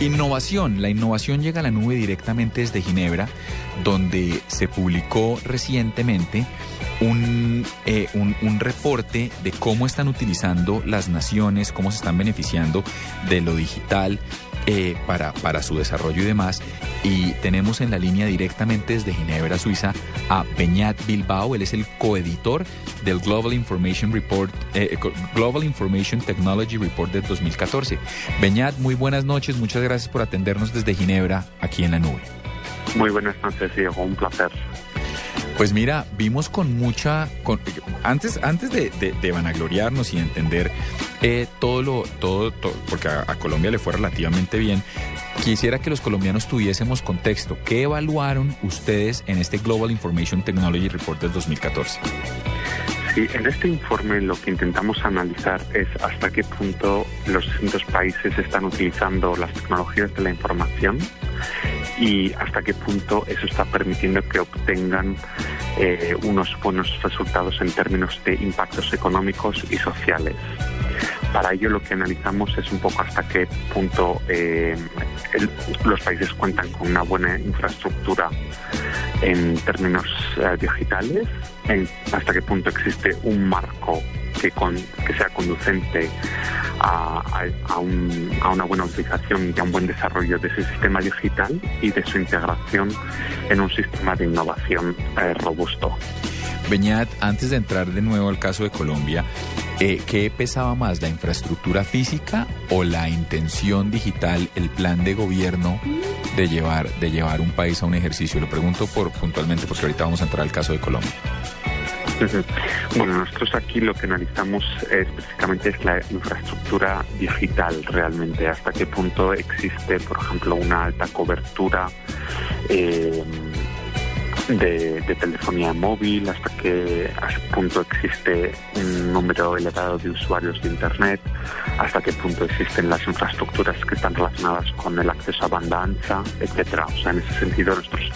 Innovación. La innovación llega a la nube directamente desde Ginebra, donde se publicó recientemente un, eh, un, un, reporte de cómo están utilizando las naciones, cómo se están beneficiando de lo digital eh, para, para su desarrollo y demás. Y tenemos en la línea directamente desde Ginebra, Suiza, a Beñat Bilbao. Él es el coeditor del Global Information Report, eh, Global Information Technology Report del 2014. Beñat, muy buenas noches. Muchas gracias por atendernos desde Ginebra, aquí en la nube. Muy buenas noches, Diego. Un placer. Pues mira, vimos con mucha... Con, antes antes de, de, vanagloriarnos y entender eh, todo lo... Todo, todo porque a, a, Colombia le fue relativamente bien, quisiera que los colombianos tuviésemos contexto. ¿Qué evaluaron ustedes en este Global Information Technology Report del 2014? Sí, en este informe lo que intentamos analizar es hasta qué punto los distintos países están utilizando las tecnologías de la información y hasta qué punto eso está permitiendo que obtengan eh, unos buenos resultados en términos de impactos económicos y sociales. Para ello lo que analizamos es un poco hasta qué punto eh, los países cuentan con una buena infraestructura en términos eh, digitales, hasta qué punto existe un marco que, sea conducente a, a, a, un, a, una buena utilización y a un buen desarrollo de ese sistema digital y de su integración en un sistema de innovación eh, robusto. Beñat, antes de entrar de nuevo al caso de Colombia, eh, ¿qué pesaba más, la infraestructura física o la intención digital, el plan de gobierno de llevar, de llevar un país a un ejercicio? Lo pregunto por, puntualmente porque ahorita vamos a entrar al caso de Colombia. Bueno, nosotros aquí lo que analizamos específicamente es la infraestructura digital realmente, hasta qué punto existe, por ejemplo, una alta cobertura. Eh, de, telefonía móvil, hasta que a qué punto existe un número elevado de usuarios de Internet, hasta qué punto existen las infraestructuras que están relacionadas con el acceso a banda ancha, etcétera. O sea, en ese sentido nosotros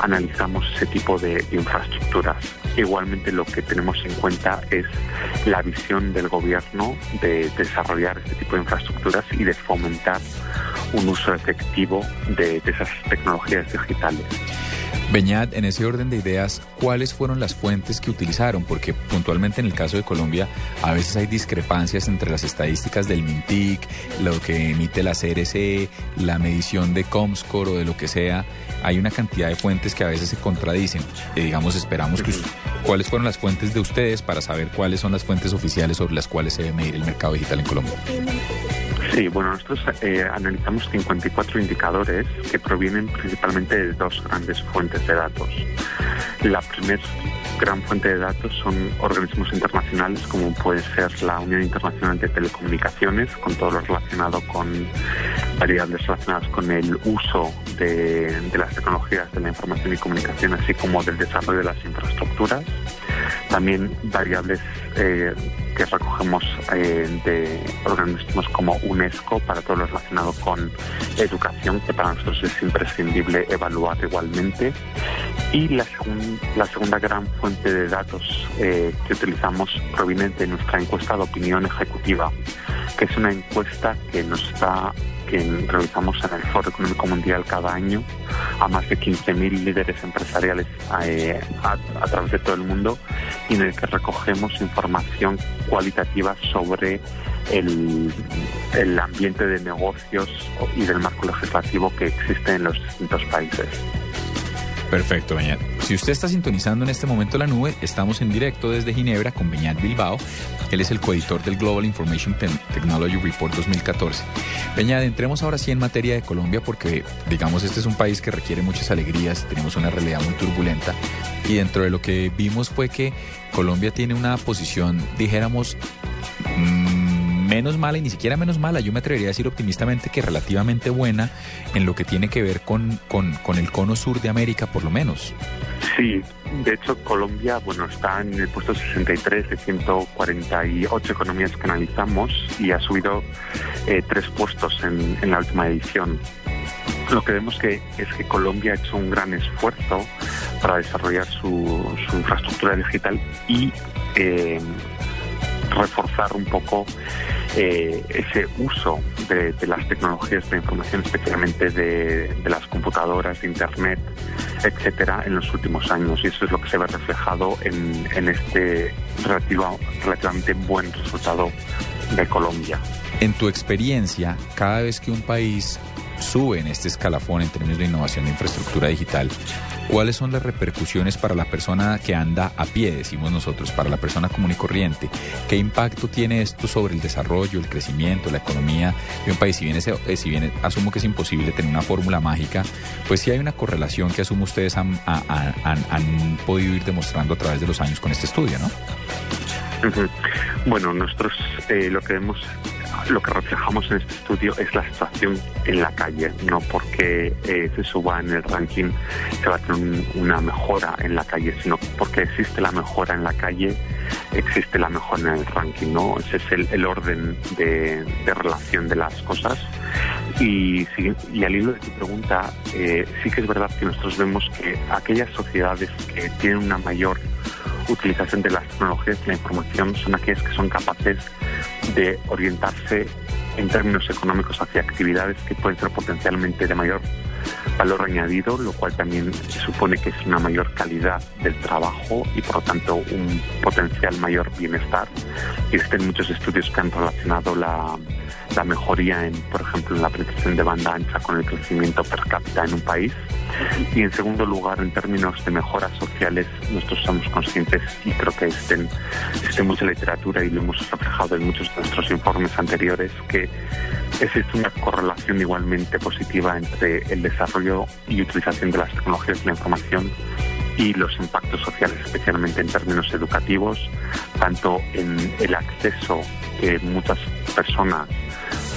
analizamos ese tipo de, infraestructuras. Igualmente lo que tenemos en cuenta es la visión del gobierno de desarrollar este tipo de infraestructuras y de fomentar un uso efectivo de esas tecnologías digitales. Beñat, en ese orden de ideas, ¿cuáles fueron las fuentes que utilizaron? Porque puntualmente en el caso de Colombia a veces hay discrepancias entre las estadísticas del MINTIC, lo que emite la CRC, la medición de Comscore o de lo que sea. Hay una cantidad de fuentes que a veces se contradicen. Y digamos, esperamos que... ¿Cuáles fueron las fuentes de ustedes para saber cuáles son las fuentes oficiales sobre las cuales se debe medir el mercado digital en Colombia? Sí, bueno, nosotros eh, analizamos 54 indicadores que provienen principalmente de dos grandes fuentes de datos. La primera gran fuente de datos son organismos internacionales como puede ser la Unión Internacional de Telecomunicaciones, con todo lo relacionado con variables relacionadas con el uso de, de las tecnologías de la información y comunicación, así como del desarrollo de las infraestructuras. También variables eh, que recogemos eh, de organismos como UNESCO para todo lo relacionado con educación, que para nosotros es imprescindible evaluar igualmente. Y la, segun, la segunda gran fuente de datos eh, que utilizamos proviene de nuestra encuesta de opinión ejecutiva, que es una encuesta que nos está que realizamos en el Foro Económico Mundial cada año a más de 15.000 líderes empresariales eh, a, a, través de todo el mundo y en el que recogemos información cualitativa sobre el, el ambiente de negocios y del marco legislativo que existe en los distintos países. Perfecto, Beñat. Si usted está sintonizando en este momento la nube, estamos en directo desde Ginebra con Beñat Bilbao. Él es el coeditor del Global Information Technology Report 2014. Beñat, entremos ahora sí en materia de Colombia porque, digamos, este es un país que requiere muchas alegrías, tenemos una realidad muy turbulenta y dentro de lo que vimos fue que Colombia tiene una posición, dijéramos, menos mala y ni siquiera menos mala, yo me atrevería a decir optimistamente que relativamente buena en lo que tiene que ver con, con, con el cono sur de América, por lo menos. Sí, de hecho Colombia, bueno, está en el puesto 63 de 148 economías que analizamos y ha subido eh, tres puestos en, en la última edición. Lo que vemos que es que Colombia ha hecho un gran esfuerzo para desarrollar su, su infraestructura digital y eh, reforzar un poco eh, ese uso de, las tecnologías de información, especialmente de, las computadoras, Internet, etcétera, en los últimos años. Y eso es lo que se ve reflejado en, en este relativo, relativamente buen resultado de Colombia. En tu experiencia, cada vez que un país sube en este escalafón en términos de innovación de infraestructura digital, ¿cuáles son las repercusiones para la persona que anda a pie, decimos nosotros, para la persona común y corriente? ¿Qué impacto tiene esto sobre el desarrollo, el crecimiento, la economía de un país? Si bien, es, si bien asumo que es imposible tener una fórmula mágica, pues sí hay una correlación que asumo ustedes han, han, han, han podido ir demostrando a través de los años con este estudio, ¿no? Bueno, nosotros eh, lo que vemos lo que reflejamos en este estudio es la situación en la calle, no porque eh, se suba en el ranking se va a tener un, una mejora en la calle, sino porque existe la mejora en la calle, existe la mejora en el ranking, ¿no? Ese es el, orden de, relación de las cosas. Y, y al hilo de tu pregunta, eh, sí que es verdad que nosotros vemos que aquellas sociedades que tienen una mayor utilización de las tecnologías de la información son aquellas que son capaces de orientarse en términos económicos hacia actividades que pueden ser potencialmente de mayor valor añadido, lo cual también supone que es una mayor calidad del trabajo y por lo tanto un potencial mayor bienestar. Existen muchos estudios que han relacionado la, la mejoría en, por ejemplo, en la penetración de banda ancha con el crecimiento per cápita en un país. Y en segundo lugar, en términos de mejoras sociales, nosotros somos conscientes y creo que existen, existe mucha literatura y lo hemos reflejado en muchos de nuestros informes anteriores, que existe una correlación igualmente positiva entre el desarrollo y utilización de las tecnologías de la información y los impactos sociales, especialmente en términos educativos, tanto en el acceso que muchas personas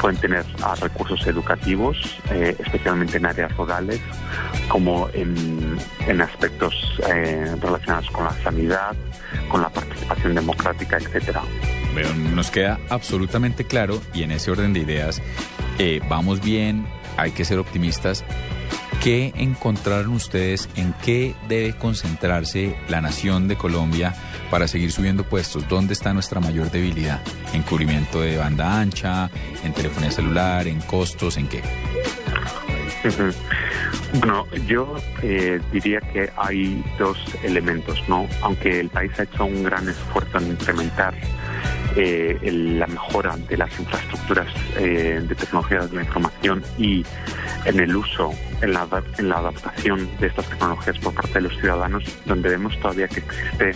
pueden tener a recursos educativos, eh, especialmente en áreas rurales, como en, aspectos eh, relacionados con la sanidad, con la participación democrática, etcétera. Bueno, nos queda absolutamente claro y en ese orden de ideas eh, vamos bien, hay que ser optimistas. ¿Qué encontraron ustedes? ¿En qué debe concentrarse la nación de Colombia para seguir subiendo puestos? ¿Dónde está nuestra mayor debilidad? ¿En cubrimiento de banda ancha? ¿En telefonía celular? ¿En costos? ¿En qué? Uh -huh. Bueno, yo eh, diría que hay dos elementos, ¿no? Aunque el país ha hecho un gran esfuerzo en incrementar eh, la mejora de las infraestructuras eh, de tecnologías de la información y en el uso, en la, en la adaptación de estas tecnologías por parte de los ciudadanos, donde vemos todavía que existe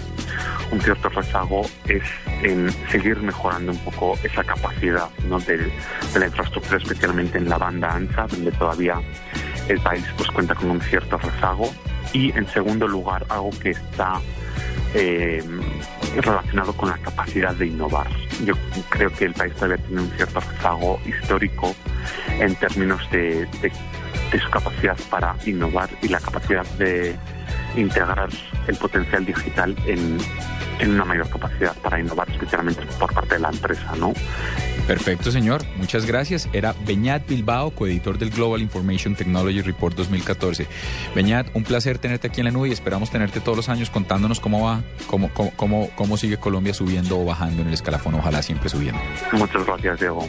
un cierto rezago es en seguir mejorando un poco esa capacidad ¿no? de la infraestructura, especialmente en la banda ancha, donde todavía el país pues cuenta con un cierto rezago y en segundo lugar algo que está eh, relacionado con la capacidad de innovar. Yo creo que el país todavía tiene un cierto rezago histórico en términos de, su capacidad para innovar y la capacidad de integrar el potencial digital en, en una mayor capacidad para innovar, especialmente por parte de la empresa, ¿no? Perfecto, señor. Muchas gracias. Era Beñat Bilbao, coeditor del Global Information Technology Report 2014. Beñat, un placer tenerte aquí en la nube y esperamos tenerte todos los años contándonos cómo va, cómo, cómo, cómo, cómo sigue Colombia subiendo o bajando en el escalafón, ojalá siempre subiendo. Muchas gracias, Diego.